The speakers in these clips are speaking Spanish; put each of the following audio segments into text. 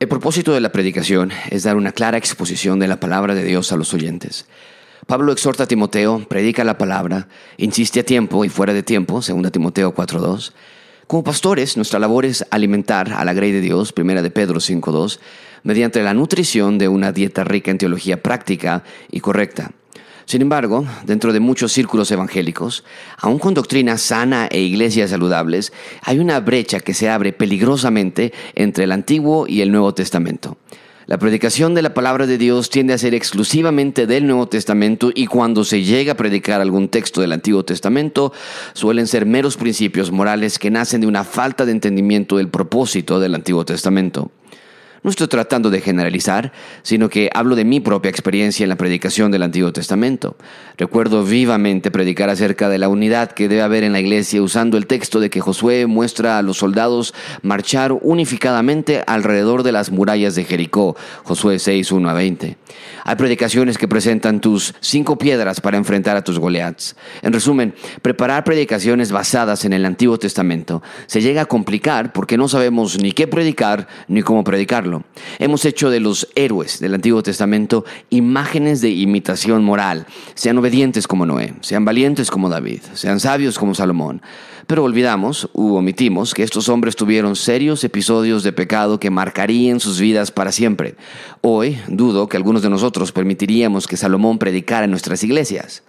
El propósito de la predicación es dar una clara exposición de la palabra de Dios a los oyentes. Pablo exhorta a Timoteo, predica la palabra, insiste a tiempo y fuera de tiempo, 2 Timoteo 4.2. Como pastores, nuestra labor es alimentar a la grey de Dios, 1 de Pedro 5.2, mediante la nutrición de una dieta rica en teología práctica y correcta. Sin embargo, dentro de muchos círculos evangélicos, aun con doctrina sana e iglesias saludables, hay una brecha que se abre peligrosamente entre el Antiguo y el Nuevo Testamento. La predicación de la palabra de Dios tiende a ser exclusivamente del Nuevo Testamento y cuando se llega a predicar algún texto del Antiguo Testamento suelen ser meros principios morales que nacen de una falta de entendimiento del propósito del Antiguo Testamento. No estoy tratando de generalizar, sino que hablo de mi propia experiencia en la predicación del Antiguo Testamento. Recuerdo vivamente predicar acerca de la unidad que debe haber en la iglesia usando el texto de que Josué muestra a los soldados marchar unificadamente alrededor de las murallas de Jericó, Josué 6, 1 a 20. Hay predicaciones que presentan tus cinco piedras para enfrentar a tus Goliaths. En resumen, preparar predicaciones basadas en el Antiguo Testamento se llega a complicar porque no sabemos ni qué predicar ni cómo predicarlo. Hemos hecho de los héroes del Antiguo Testamento imágenes de imitación moral. Sean obedientes como Noé, sean valientes como David, sean sabios como Salomón. Pero olvidamos u omitimos que estos hombres tuvieron serios episodios de pecado que marcarían sus vidas para siempre. Hoy dudo que algunos de nosotros permitiríamos que Salomón predicara en nuestras iglesias.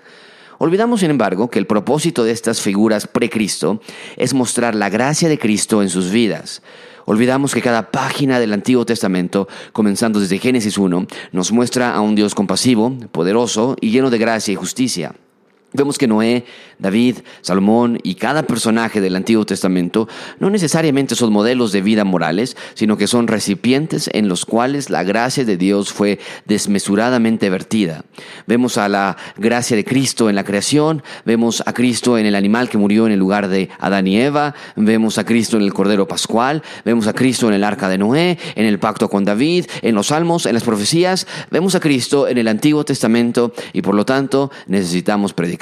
Olvidamos, sin embargo, que el propósito de estas figuras pre-Cristo es mostrar la gracia de Cristo en sus vidas. Olvidamos que cada página del Antiguo Testamento, comenzando desde Génesis 1, nos muestra a un Dios compasivo, poderoso y lleno de gracia y justicia. Vemos que Noé, David, Salomón y cada personaje del Antiguo Testamento no necesariamente son modelos de vida morales, sino que son recipientes en los cuales la gracia de Dios fue desmesuradamente vertida. Vemos a la gracia de Cristo en la creación, vemos a Cristo en el animal que murió en el lugar de Adán y Eva, vemos a Cristo en el Cordero Pascual, vemos a Cristo en el arca de Noé, en el pacto con David, en los salmos, en las profecías, vemos a Cristo en el Antiguo Testamento y por lo tanto necesitamos predicar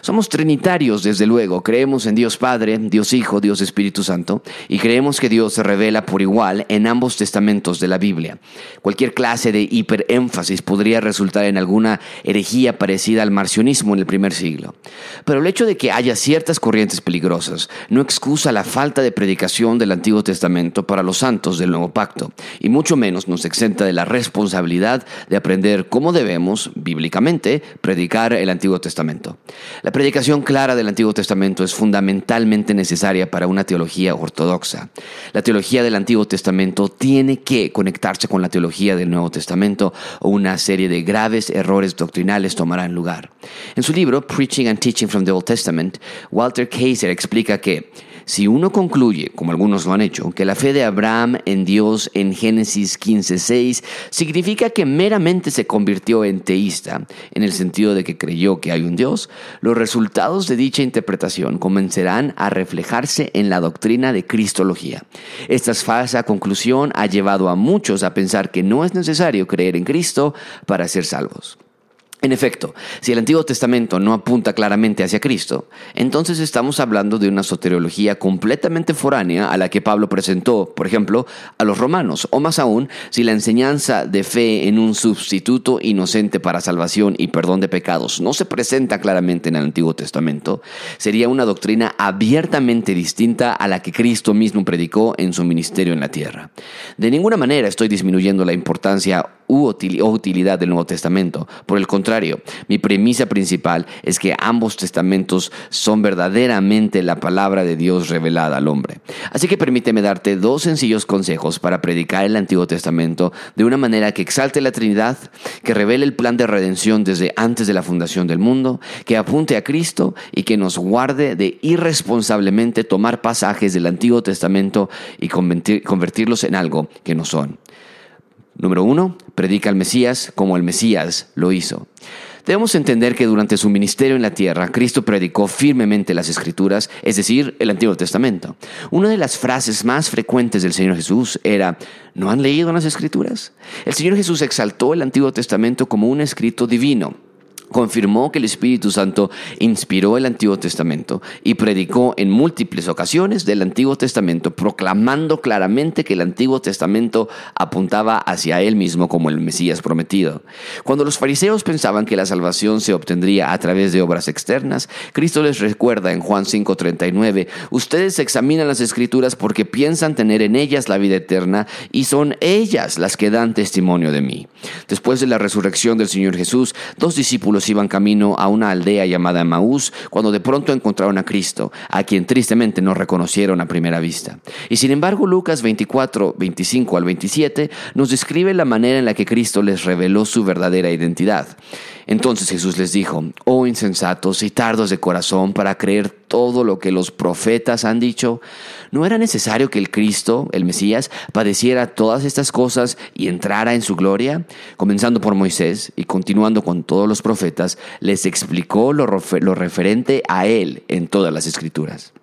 somos trinitarios, desde luego, creemos en Dios Padre, Dios Hijo, Dios Espíritu Santo, y creemos que Dios se revela por igual en ambos testamentos de la Biblia. Cualquier clase de hiperénfasis podría resultar en alguna herejía parecida al marcionismo en el primer siglo. Pero el hecho de que haya ciertas corrientes peligrosas no excusa la falta de predicación del Antiguo Testamento para los santos del Nuevo Pacto, y mucho menos nos exenta de la responsabilidad de aprender cómo debemos, bíblicamente, predicar el Antiguo Testamento. La predicación clara del Antiguo Testamento es fundamentalmente necesaria para una teología ortodoxa. La teología del Antiguo Testamento tiene que conectarse con la teología del Nuevo Testamento o una serie de graves errores doctrinales tomarán lugar. En su libro Preaching and Teaching from the Old Testament, Walter Kaiser explica que si uno concluye, como algunos lo han hecho, que la fe de Abraham en Dios en Génesis 15.6 significa que meramente se convirtió en teísta, en el sentido de que creyó que hay un Dios, los resultados de dicha interpretación comenzarán a reflejarse en la doctrina de Cristología. Esta falsa conclusión ha llevado a muchos a pensar que no es necesario creer en Cristo para ser salvos. En efecto, si el Antiguo Testamento no apunta claramente hacia Cristo, entonces estamos hablando de una soteriología completamente foránea a la que Pablo presentó, por ejemplo, a los romanos, o más aún, si la enseñanza de fe en un sustituto inocente para salvación y perdón de pecados no se presenta claramente en el Antiguo Testamento, sería una doctrina abiertamente distinta a la que Cristo mismo predicó en su ministerio en la tierra. De ninguna manera estoy disminuyendo la importancia u utilidad del Nuevo Testamento. Por el contrario, mi premisa principal es que ambos testamentos son verdaderamente la palabra de Dios revelada al hombre. Así que permíteme darte dos sencillos consejos para predicar el Antiguo Testamento de una manera que exalte la Trinidad, que revele el plan de redención desde antes de la fundación del mundo, que apunte a Cristo y que nos guarde de irresponsablemente tomar pasajes del Antiguo Testamento y convertirlos en algo que no son. Número uno, predica al Mesías como el Mesías lo hizo. Debemos entender que durante su ministerio en la tierra, Cristo predicó firmemente las Escrituras, es decir, el Antiguo Testamento. Una de las frases más frecuentes del Señor Jesús era, ¿no han leído las Escrituras? El Señor Jesús exaltó el Antiguo Testamento como un escrito divino confirmó que el Espíritu Santo inspiró el Antiguo Testamento y predicó en múltiples ocasiones del Antiguo Testamento, proclamando claramente que el Antiguo Testamento apuntaba hacia él mismo como el Mesías prometido. Cuando los fariseos pensaban que la salvación se obtendría a través de obras externas, Cristo les recuerda en Juan 5:39, ustedes examinan las escrituras porque piensan tener en ellas la vida eterna y son ellas las que dan testimonio de mí. Después de la resurrección del Señor Jesús, dos discípulos iban camino a una aldea llamada Maús cuando de pronto encontraron a Cristo, a quien tristemente no reconocieron a primera vista. Y sin embargo, Lucas 24, 25 al 27 nos describe la manera en la que Cristo les reveló su verdadera identidad. Entonces Jesús les dijo, oh insensatos y tardos de corazón para creer todo lo que los profetas han dicho, ¿no era necesario que el Cristo, el Mesías, padeciera todas estas cosas y entrara en su gloria? Comenzando por Moisés y continuando con todos los profetas, les explicó lo, lo referente a él en todas las escrituras.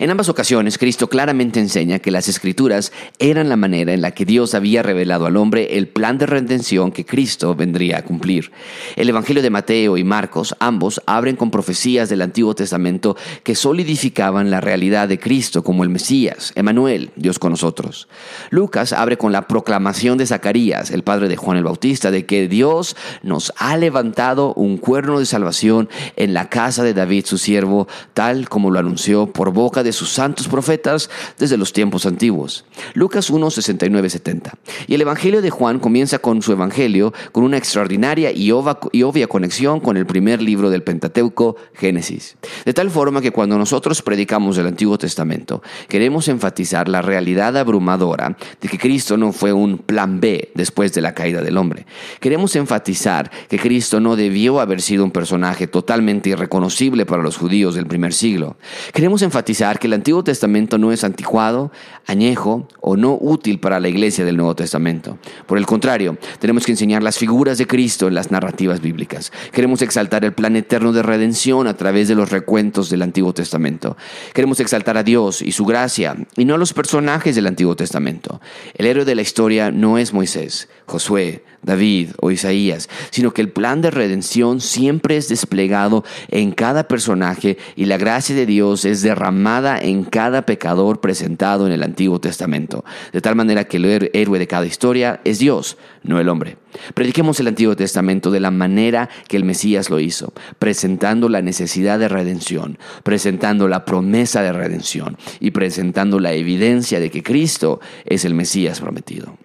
En ambas ocasiones, Cristo claramente enseña que las escrituras eran la manera en la que Dios había revelado al hombre el plan de redención que Cristo vendría a cumplir. El Evangelio de Mateo y Marcos, ambos, abren con profecías del Antiguo Testamento que solidificaban la realidad de Cristo como el Mesías, Emanuel, Dios con nosotros. Lucas abre con la proclamación de Zacarías, el padre de Juan el Bautista, de que Dios nos ha levantado un cuerno de salvación en la casa de David, su siervo, tal como lo anunció por boca de sus santos profetas desde los tiempos antiguos. Lucas 1, 69, 70. Y el Evangelio de Juan comienza con su Evangelio con una extraordinaria y, obvia conexión con el primer libro del Pentateuco, Génesis. De tal forma que cuando nosotros predicamos el Antiguo Testamento, queremos enfatizar la realidad abrumadora de que Cristo no fue un plan B después de la caída del hombre. Queremos enfatizar que Cristo no debió haber sido un personaje totalmente irreconocible para los judíos del primer siglo. Queremos enfatizar que el Antiguo Testamento no es anticuado, añejo o no útil para la iglesia del Nuevo Testamento. Por el contrario, tenemos que enseñar las figuras de Cristo en las narrativas bíblicas. Queremos exaltar el plan eterno de redención a través de los recuentos del Antiguo Testamento. Queremos exaltar a Dios y su gracia y no a los personajes del Antiguo Testamento. El héroe de la historia no es Moisés, Josué, David o Isaías, sino que el plan de redención siempre es desplegado en cada personaje y la gracia de Dios es derramada en cada pecador presentado en el Antiguo Testamento, de tal manera que el héroe de cada historia es Dios, no el hombre. Prediquemos el Antiguo Testamento de la manera que el Mesías lo hizo, presentando la necesidad de redención, presentando la promesa de redención y presentando la evidencia de que Cristo es el Mesías prometido.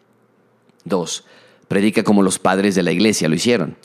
2 predica como los padres de la iglesia lo hicieron.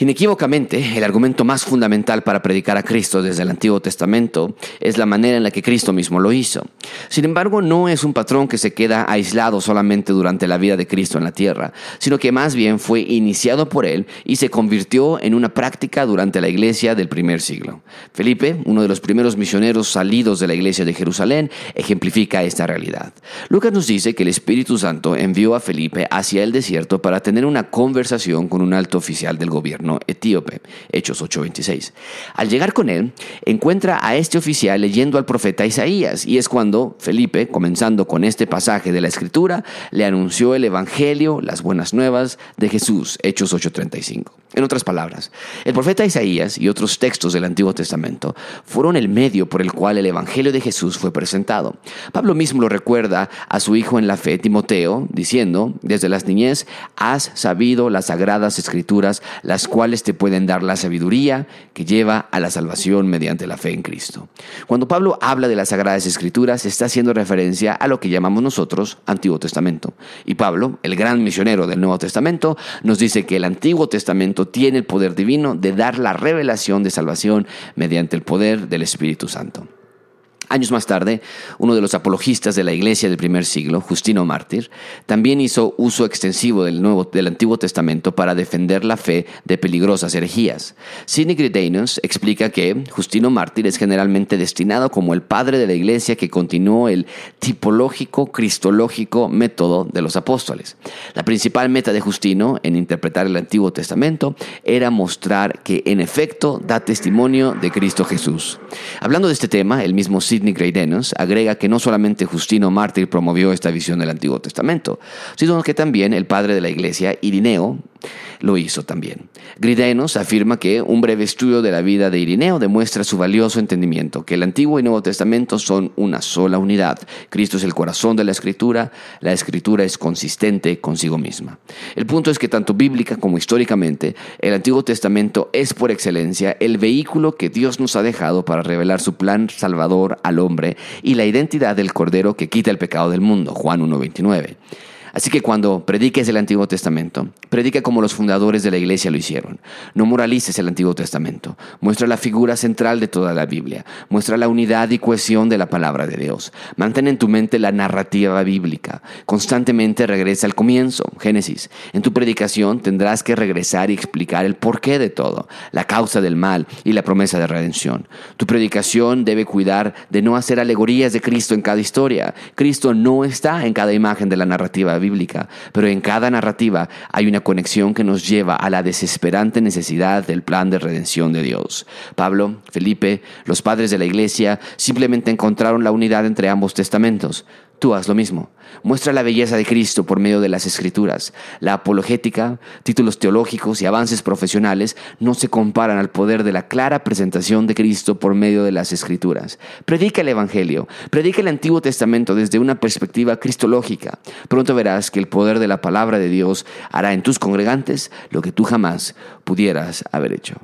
Inequívocamente, el argumento más fundamental para predicar a Cristo desde el Antiguo Testamento es la manera en la que Cristo mismo lo hizo. Sin embargo, no es un patrón que se queda aislado solamente durante la vida de Cristo en la tierra, sino que más bien fue iniciado por él y se convirtió en una práctica durante la iglesia del primer siglo. Felipe, uno de los primeros misioneros salidos de la iglesia de Jerusalén, ejemplifica esta realidad. Lucas nos dice que el Espíritu Santo envió a Felipe hacia el desierto para tener una conversación con un alto oficial del gobierno etíope, Hechos 8:26. Al llegar con él, encuentra a este oficial leyendo al profeta Isaías, y es cuando Felipe, comenzando con este pasaje de la Escritura, le anunció el Evangelio, las buenas nuevas de Jesús, Hechos 8:35. En otras palabras, el profeta Isaías y otros textos del Antiguo Testamento fueron el medio por el cual el Evangelio de Jesús fue presentado. Pablo mismo lo recuerda a su hijo en la fe, Timoteo, diciendo, desde las niñez has sabido las sagradas escrituras, las cuales te pueden dar la sabiduría que lleva a la salvación mediante la fe en Cristo. Cuando Pablo habla de las sagradas escrituras, está haciendo referencia a lo que llamamos nosotros Antiguo Testamento. Y Pablo, el gran misionero del Nuevo Testamento, nos dice que el Antiguo Testamento tiene el poder divino de dar la revelación de salvación mediante el poder del Espíritu Santo. Años más tarde, uno de los apologistas de la iglesia del primer siglo, Justino Mártir, también hizo uso extensivo del, Nuevo, del Antiguo Testamento para defender la fe de peligrosas herejías. Sidney explica que Justino Mártir es generalmente destinado como el padre de la iglesia que continuó el tipológico, cristológico método de los apóstoles. La principal meta de Justino en interpretar el Antiguo Testamento era mostrar que en efecto da testimonio de Cristo Jesús. Hablando de este tema, el mismo Sidney Sidney agrega que no solamente Justino Mártir promovió esta visión del Antiguo Testamento, sino que también el padre de la iglesia, Irineo, lo hizo también. Gridenos afirma que un breve estudio de la vida de Irineo demuestra su valioso entendimiento, que el Antiguo y Nuevo Testamento son una sola unidad. Cristo es el corazón de la Escritura, la Escritura es consistente consigo misma. El punto es que tanto bíblica como históricamente, el Antiguo Testamento es por excelencia el vehículo que Dios nos ha dejado para revelar su plan salvador al hombre y la identidad del Cordero que quita el pecado del mundo, Juan 1.29. Así que cuando prediques el Antiguo Testamento, predica como los fundadores de la iglesia lo hicieron. No moralices el Antiguo Testamento. Muestra la figura central de toda la Biblia. Muestra la unidad y cohesión de la palabra de Dios. Mantén en tu mente la narrativa bíblica. Constantemente regresa al comienzo, Génesis. En tu predicación tendrás que regresar y explicar el porqué de todo, la causa del mal y la promesa de redención. Tu predicación debe cuidar de no hacer alegorías de Cristo en cada historia. Cristo no está en cada imagen de la bíblica, pero en cada narrativa hay una conexión que nos lleva a la desesperante necesidad del plan de redención de Dios. Pablo, Felipe, los padres de la iglesia simplemente encontraron la unidad entre ambos testamentos. Tú haz lo mismo. Muestra la belleza de Cristo por medio de las escrituras. La apologética, títulos teológicos y avances profesionales no se comparan al poder de la clara presentación de Cristo por medio de las escrituras. Predica el Evangelio, predica el Antiguo Testamento desde una perspectiva cristológica. Pronto verás que el poder de la palabra de Dios hará en tus congregantes lo que tú jamás pudieras haber hecho.